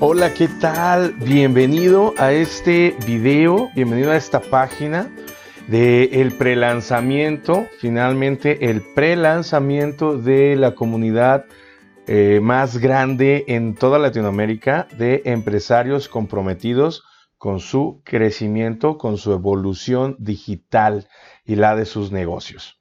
Hola, ¿qué tal? Bienvenido a este video, bienvenido a esta página del el prelanzamiento, finalmente el prelanzamiento de la comunidad eh, más grande en toda Latinoamérica de empresarios comprometidos con su crecimiento, con su evolución digital y la de sus negocios.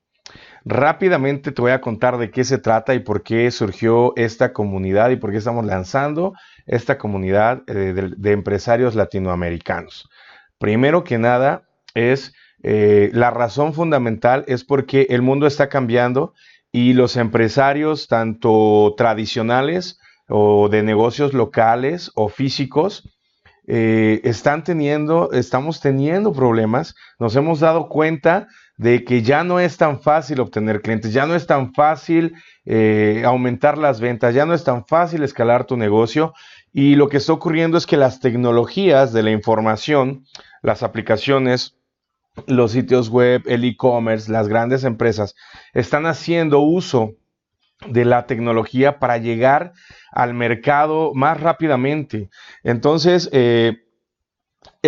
Rápidamente te voy a contar de qué se trata y por qué surgió esta comunidad y por qué estamos lanzando esta comunidad eh, de, empresarios latinoamericanos. Primero que nada es eh, la razón fundamental es porque el mundo está cambiando y los empresarios, tanto tradicionales o de negocios locales o físicos, eh, están teniendo, estamos teniendo problemas. Nos hemos dado cuenta de que ya no es tan fácil obtener clientes, ya no es tan fácil eh, aumentar las ventas, ya no es tan fácil escalar tu negocio. Y lo que está ocurriendo es que las tecnologías de la información, las aplicaciones, los sitios web, el e-commerce, las grandes empresas, están haciendo uso de la tecnología para llegar al mercado más rápidamente. Entonces, eh,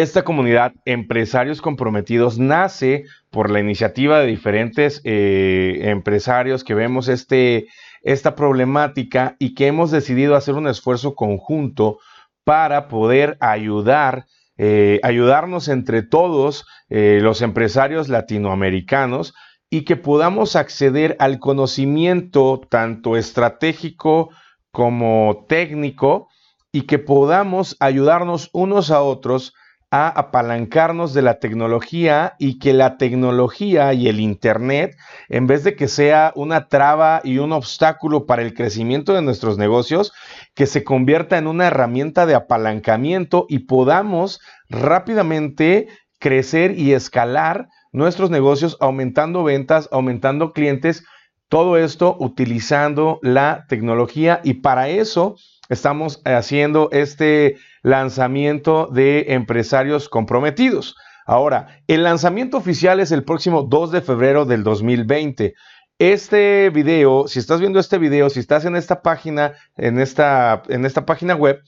esta comunidad, empresarios comprometidos, nace por la iniciativa de diferentes eh, empresarios que vemos este, esta problemática y que hemos decidido hacer un esfuerzo conjunto para poder ayudar, eh, ayudarnos entre todos eh, los empresarios latinoamericanos y que podamos acceder al conocimiento tanto estratégico como técnico y que podamos ayudarnos unos a otros a apalancarnos de la tecnología y que la tecnología y el Internet, en vez de que sea una traba y un obstáculo para el crecimiento de nuestros negocios, que se convierta en una herramienta de apalancamiento y podamos rápidamente crecer y escalar nuestros negocios aumentando ventas, aumentando clientes, todo esto utilizando la tecnología. Y para eso estamos haciendo este lanzamiento de empresarios comprometidos. Ahora, el lanzamiento oficial es el próximo 2 de febrero del 2020. Este video, si estás viendo este video, si estás en esta página, en esta, en esta página web,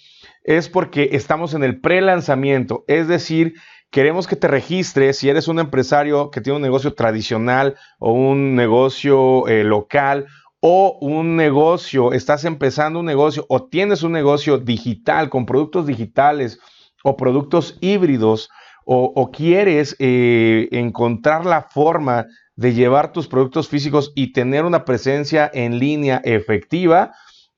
es porque estamos en el pre-lanzamiento, es decir, queremos que te registres si eres un empresario que tiene un negocio tradicional o un negocio eh, local o un negocio, estás empezando un negocio o tienes un negocio digital con productos digitales o productos híbridos o, quieres eh, encontrar la forma de llevar tus productos físicos y tener una presencia en línea efectiva,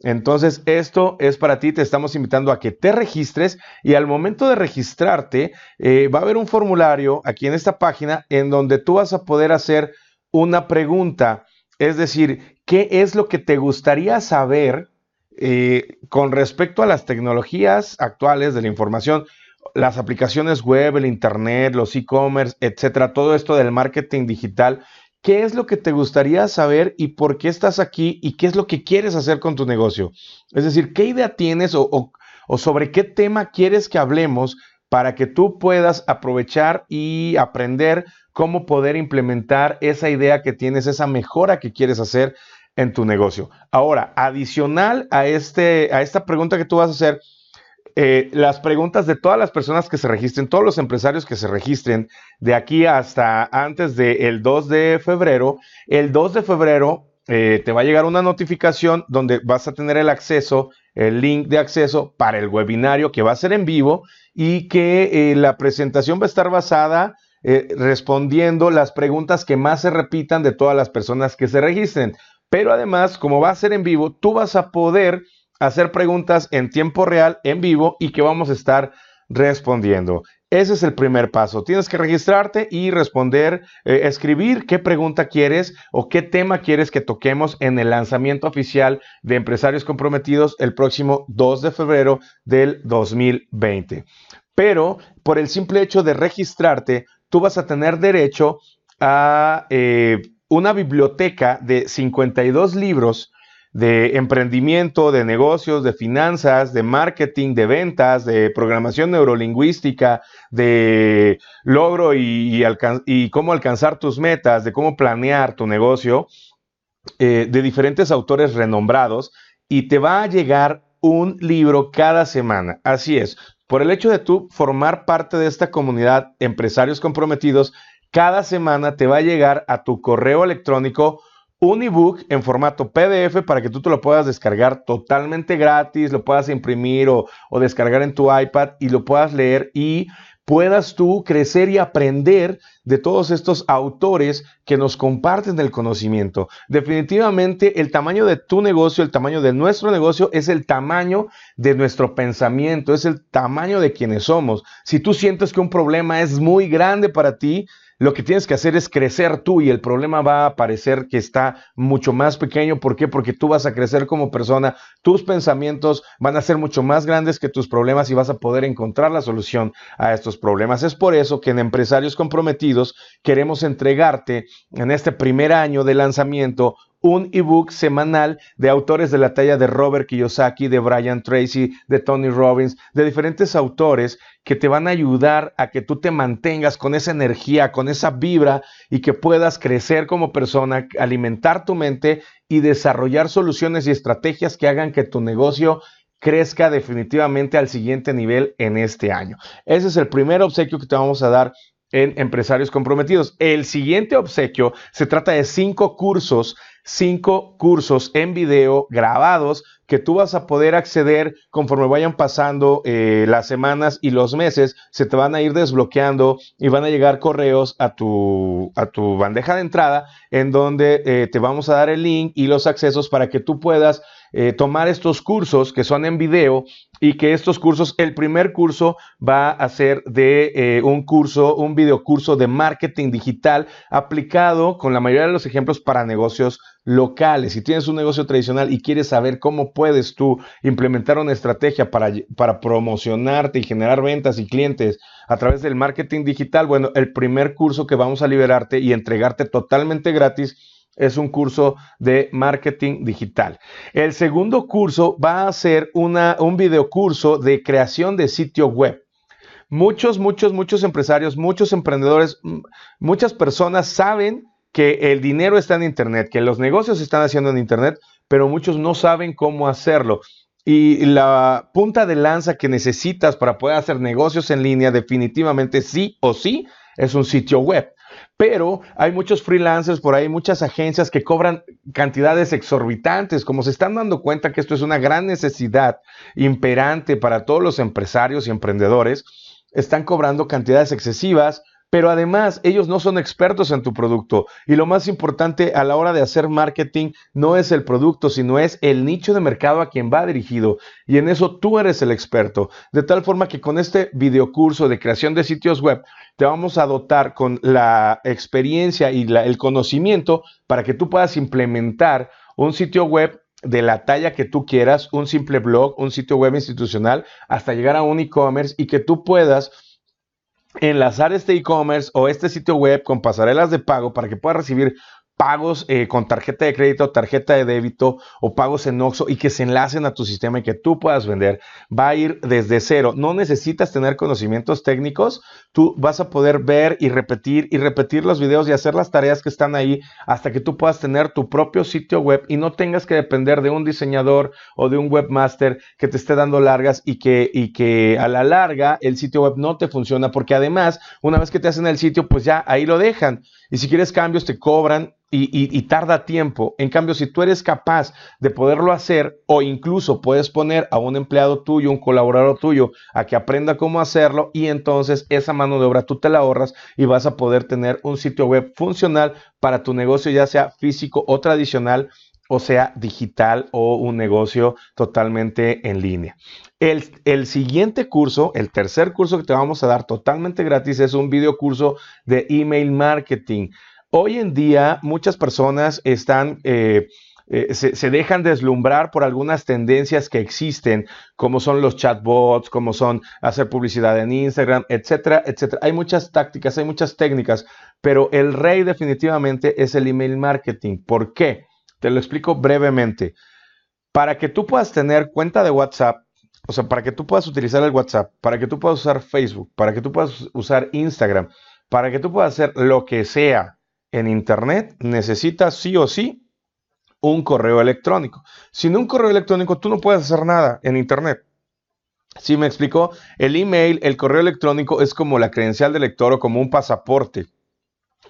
entonces, esto es para ti, te estamos invitando a que te registres y al momento de registrarte eh, va a haber un formulario aquí en esta página en donde tú vas a poder hacer una pregunta, es decir, ¿qué es lo que te gustaría saber eh, con respecto a las tecnologías actuales de la información? Las aplicaciones web, el internet, los e-commerce, etcétera, todo esto del marketing digital. ¿Qué es lo que te gustaría saber y por qué estás aquí y qué es lo que quieres hacer con tu negocio? Es decir, ¿qué idea tienes o, o sobre qué tema quieres que hablemos para que tú puedas aprovechar y aprender cómo poder implementar esa idea que tienes, esa mejora que quieres hacer en tu negocio. Ahora, adicional a, este, a esta pregunta que tú vas a hacer, eh, las preguntas de todas las personas que se registren, todos los empresarios que se registren de aquí hasta antes del 2 de febrero, el 2 de febrero eh, te va a llegar una notificación donde vas a tener el acceso, el link de acceso para el webinario que va a ser en vivo y que eh, la presentación va a estar basada respondiendo las preguntas que más se repitan de todas las personas que se registren. Pero además, como va a ser en vivo, tú vas a poder hacer preguntas en tiempo real, en vivo, y que vamos a estar respondiendo. Ese es el primer paso. Tienes que registrarte y responder, eh, escribir qué pregunta quieres o qué tema quieres que toquemos en el lanzamiento oficial de Empresarios Comprometidos el próximo 2 de febrero del 2020. Pero por el simple hecho de registrarte, tú vas a tener derecho a eh, una biblioteca de 52 libros de emprendimiento, de negocios, de finanzas, de marketing, de ventas, de programación neurolingüística, de logro y, cómo alcanzar tus metas, de cómo planear tu negocio, eh, de diferentes autores renombrados y te va a llegar un libro cada semana. Así es. Por el hecho de tú formar parte de esta comunidad empresarios comprometidos, cada semana te va a llegar a tu correo electrónico un ebook en formato PDF para que tú te lo puedas descargar totalmente gratis, lo puedas imprimir o, o, descargar en tu iPad y lo puedas leer y puedas tú crecer y aprender de todos estos autores que nos comparten el conocimiento. Definitivamente el tamaño de tu negocio, el tamaño de nuestro negocio es el tamaño de nuestro pensamiento, es el tamaño de quienes somos. Si tú sientes que un problema es muy grande para ti, lo que tienes que hacer es crecer tú y el problema va a parecer que está mucho más pequeño. ¿Por qué? Porque tú vas a crecer como persona, tus pensamientos van a ser mucho más grandes que tus problemas y vas a poder encontrar la solución a estos problemas. Es por eso que en Empresarios Comprometidos queremos entregarte en este primer año de lanzamiento un ebook semanal de autores de la talla de Robert Kiyosaki, de Brian Tracy, de Tony Robbins, de diferentes autores que te van a ayudar a que tú te mantengas con esa energía, con esa vibra y que puedas crecer como persona, alimentar tu mente y desarrollar soluciones y estrategias que hagan que tu negocio crezca definitivamente al siguiente nivel en este año. Ese es el primer obsequio que te vamos a dar en Empresarios Comprometidos. El siguiente obsequio se trata de cinco cursos cinco cursos en video grabados que tú vas a poder acceder conforme vayan pasando eh, las semanas y los meses, se te van a ir desbloqueando y van a llegar correos a tu, a tu bandeja de entrada en donde eh, te vamos a dar el link y los accesos para que tú puedas eh, tomar estos cursos que son en video y que estos cursos, el primer curso va a ser de un curso, un videocurso de marketing digital aplicado con la mayoría de los ejemplos para negocios locales. Si tienes un negocio tradicional y quieres saber cómo puedes tú implementar una estrategia para, para promocionarte y generar ventas y clientes a través del marketing digital, bueno, el primer curso que vamos a liberarte y entregarte totalmente gratis es un curso de marketing digital. El segundo curso va a ser una, un videocurso de creación de sitio web. Muchos, muchos, muchos empresarios, muchos emprendedores, muchas personas saben que el dinero está en Internet, que los negocios se están haciendo en Internet, pero muchos no saben cómo hacerlo. Y la punta de lanza que necesitas para poder hacer negocios en línea definitivamente sí o sí es un sitio web. Pero hay muchos freelancers por ahí, muchas agencias que cobran cantidades exorbitantes, como se están dando cuenta que esto es una gran necesidad imperante para todos los empresarios y emprendedores, están cobrando cantidades excesivas pero además ellos no son expertos en tu producto. Y lo más importante a la hora de hacer marketing no es el producto, sino es el nicho de mercado a quien va dirigido. Y en eso tú eres el experto. De tal forma que con este videocurso de creación de sitios web, te vamos a dotar con la experiencia y el conocimiento para que tú puedas implementar un sitio web de la talla que tú quieras, un simple blog, un sitio web institucional, hasta llegar a un e-commerce y que tú puedas enlazar este e-commerce o este sitio web con pasarelas de pago para que puedas recibir pagos eh, con tarjeta de crédito, tarjeta de débito o pagos en Oxxo y que se enlacen a tu sistema y que tú puedas vender, va a ir desde cero. No necesitas tener conocimientos técnicos, tú vas a poder ver y repetir y repetir los videos y hacer las tareas que están ahí hasta que tú puedas tener tu propio sitio web y no tengas que depender de un diseñador o de un webmaster que te esté dando largas y que, y que a la larga el sitio web no te funciona porque además una vez que te hacen el sitio pues ya ahí lo dejan y si quieres cambios te cobran y, tarda tiempo. En cambio, si tú eres capaz de poderlo hacer o incluso puedes poner a un empleado tuyo, un colaborador tuyo, a que aprenda cómo hacerlo y entonces esa mano de obra tú te la ahorras y vas a poder tener un sitio web funcional para tu negocio, ya sea físico o tradicional o sea digital o un negocio totalmente en línea. El, el, siguiente curso, el tercer curso que te vamos a dar totalmente gratis es un video curso de email marketing. Hoy en día muchas personas están... Eh, eh, se, dejan deslumbrar por algunas tendencias que existen, como son los chatbots, como son hacer publicidad en Instagram, etcétera, etcétera. Hay muchas tácticas, hay muchas técnicas, pero el rey definitivamente es el email marketing. ¿Por qué? Te lo explico brevemente. Para que tú puedas tener cuenta de WhatsApp, o sea, para que tú puedas utilizar el WhatsApp, para que tú puedas usar Facebook, para que tú puedas usar Instagram, para que tú puedas hacer lo que sea en Internet necesitas sí o sí un correo electrónico. Sin un correo electrónico tú no puedes hacer nada en Internet. Si me explicó, el email, el correo electrónico es como la credencial de lector o como un pasaporte,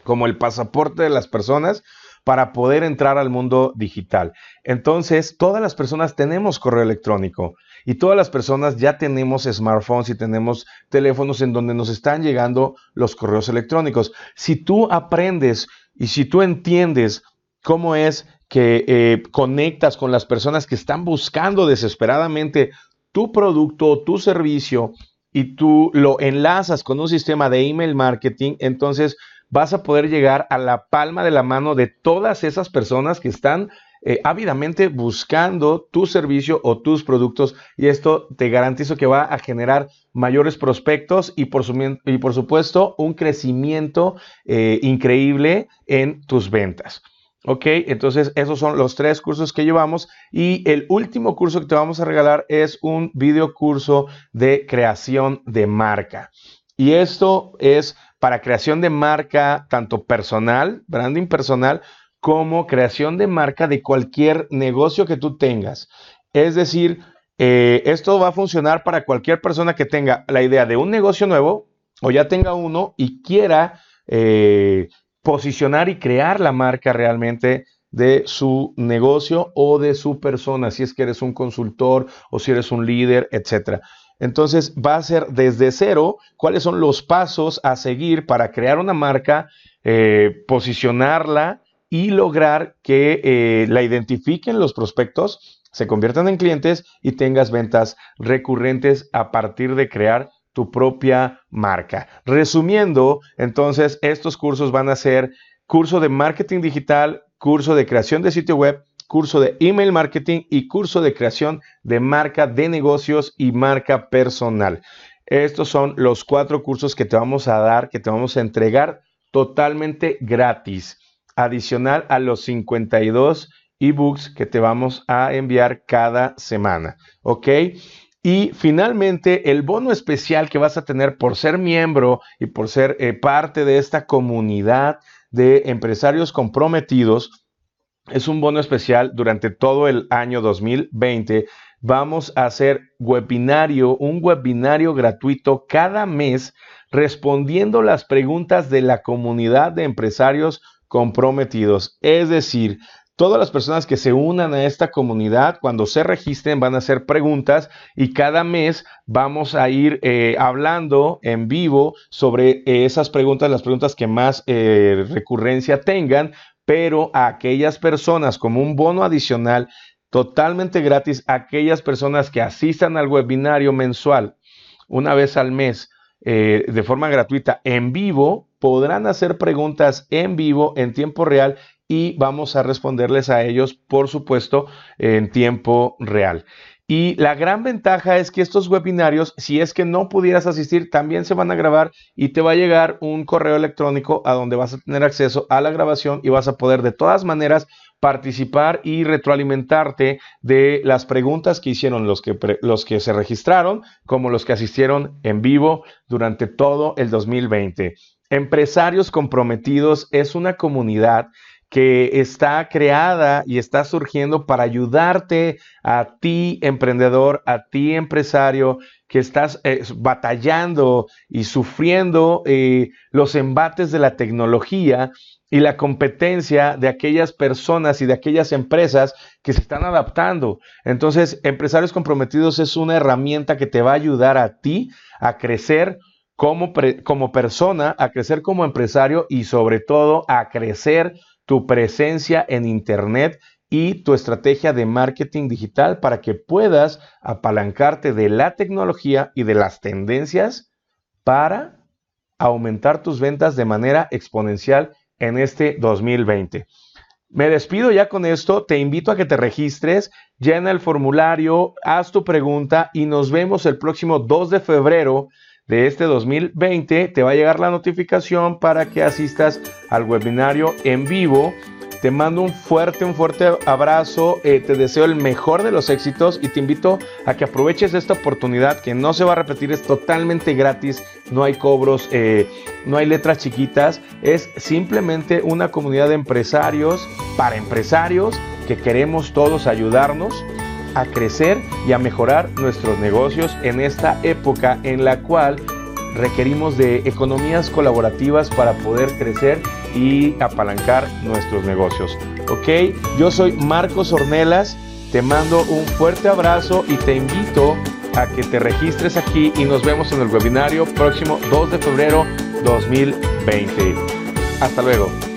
como el pasaporte de las personas para poder entrar al mundo digital. Entonces, todas las personas tenemos correo electrónico y todas las personas ya tenemos smartphones y tenemos teléfonos en donde nos están llegando los correos electrónicos. Si tú aprendes y si tú entiendes cómo es que eh, conectas con las personas que están buscando desesperadamente tu producto, tu servicio y tú lo enlazas con un sistema de email marketing, entonces vas a poder llegar a la palma de la mano de todas esas personas que están eh, ávidamente buscando tu servicio o tus productos y esto te garantizo que va a generar mayores prospectos y por, supuesto un crecimiento eh, increíble en tus ventas. Ok, entonces esos son los tres cursos que llevamos y el último curso que te vamos a regalar es un video curso de creación de marca. Y esto es para creación de marca, tanto personal, branding personal, como creación de marca de cualquier negocio que tú tengas. Es decir, eh, esto va a funcionar para cualquier persona que tenga la idea de un negocio nuevo o ya tenga uno y quiera eh, posicionar y crear la marca realmente de su negocio o de su persona, si es que eres un consultor o si eres un líder, etcétera. Entonces va a ser desde cero cuáles son los pasos a seguir para crear una marca, eh, posicionarla y lograr que eh, la identifiquen los prospectos, se conviertan en clientes y tengas ventas recurrentes a partir de crear tu propia marca. Resumiendo, entonces estos cursos van a ser curso de marketing digital, curso de creación de sitio web, curso de email marketing y curso de creación de marca de negocios y marca personal. Estos son los cuatro cursos que te vamos a dar, que te vamos a entregar totalmente gratis, adicional a los 52 ebooks que te vamos a enviar cada semana. ¿Ok? Y finalmente, el bono especial que vas a tener por ser miembro y por ser eh, parte de esta comunidad de empresarios comprometidos es un bono especial durante todo el año 2020. Vamos a hacer webinario, un webinario gratuito cada mes respondiendo las preguntas de la comunidad de empresarios comprometidos. Es decir, todas las personas que se unan a esta comunidad, cuando se registren, van a hacer preguntas y cada mes vamos a ir eh, hablando en vivo sobre esas preguntas, las preguntas que más eh, recurrencia tengan pero a aquellas personas como un bono adicional totalmente gratis, aquellas personas que asistan al webinario mensual una vez al mes eh, de forma gratuita en vivo, podrán hacer preguntas en vivo en tiempo real y vamos a responderles a ellos, por supuesto, en tiempo real. Y la gran ventaja es que estos webinarios, si es que no pudieras asistir, también se van a grabar y te va a llegar un correo electrónico a donde vas a tener acceso a la grabación y vas a poder de todas maneras participar y retroalimentarte de las preguntas que hicieron los que, los que se registraron, como los que asistieron en vivo durante todo el 2020. Empresarios comprometidos es una comunidad que está creada y está surgiendo para ayudarte a ti, emprendedor, a ti, empresario, que estás eh, batallando y sufriendo eh, los embates de la tecnología y la competencia de aquellas personas y de aquellas empresas que se están adaptando. Entonces, Empresarios Comprometidos es una herramienta que te va a ayudar a ti a crecer como, como persona, a crecer como empresario y sobre todo a crecer tu presencia en Internet y tu estrategia de marketing digital para que puedas apalancarte de la tecnología y de las tendencias para aumentar tus ventas de manera exponencial en este 2020. Me despido ya con esto, te invito a que te registres, llena el formulario, haz tu pregunta y nos vemos el próximo 2 de febrero de este 2020, te va a llegar la notificación para que asistas al webinario en vivo. Te mando un fuerte, un fuerte abrazo. Eh, te deseo el mejor de los éxitos y te invito a que aproveches esta oportunidad que no se va a repetir, es totalmente gratis, no hay cobros, eh, no hay letras chiquitas, es simplemente una comunidad de empresarios para empresarios que queremos todos ayudarnos a crecer y a mejorar nuestros negocios en esta época en la cual requerimos de economías colaborativas para poder crecer y apalancar nuestros negocios. ¿Ok? Yo soy Marcos Ornelas, te mando un fuerte abrazo y te invito a que te registres aquí y nos vemos en el webinario próximo 2 de febrero 2020. Hasta luego.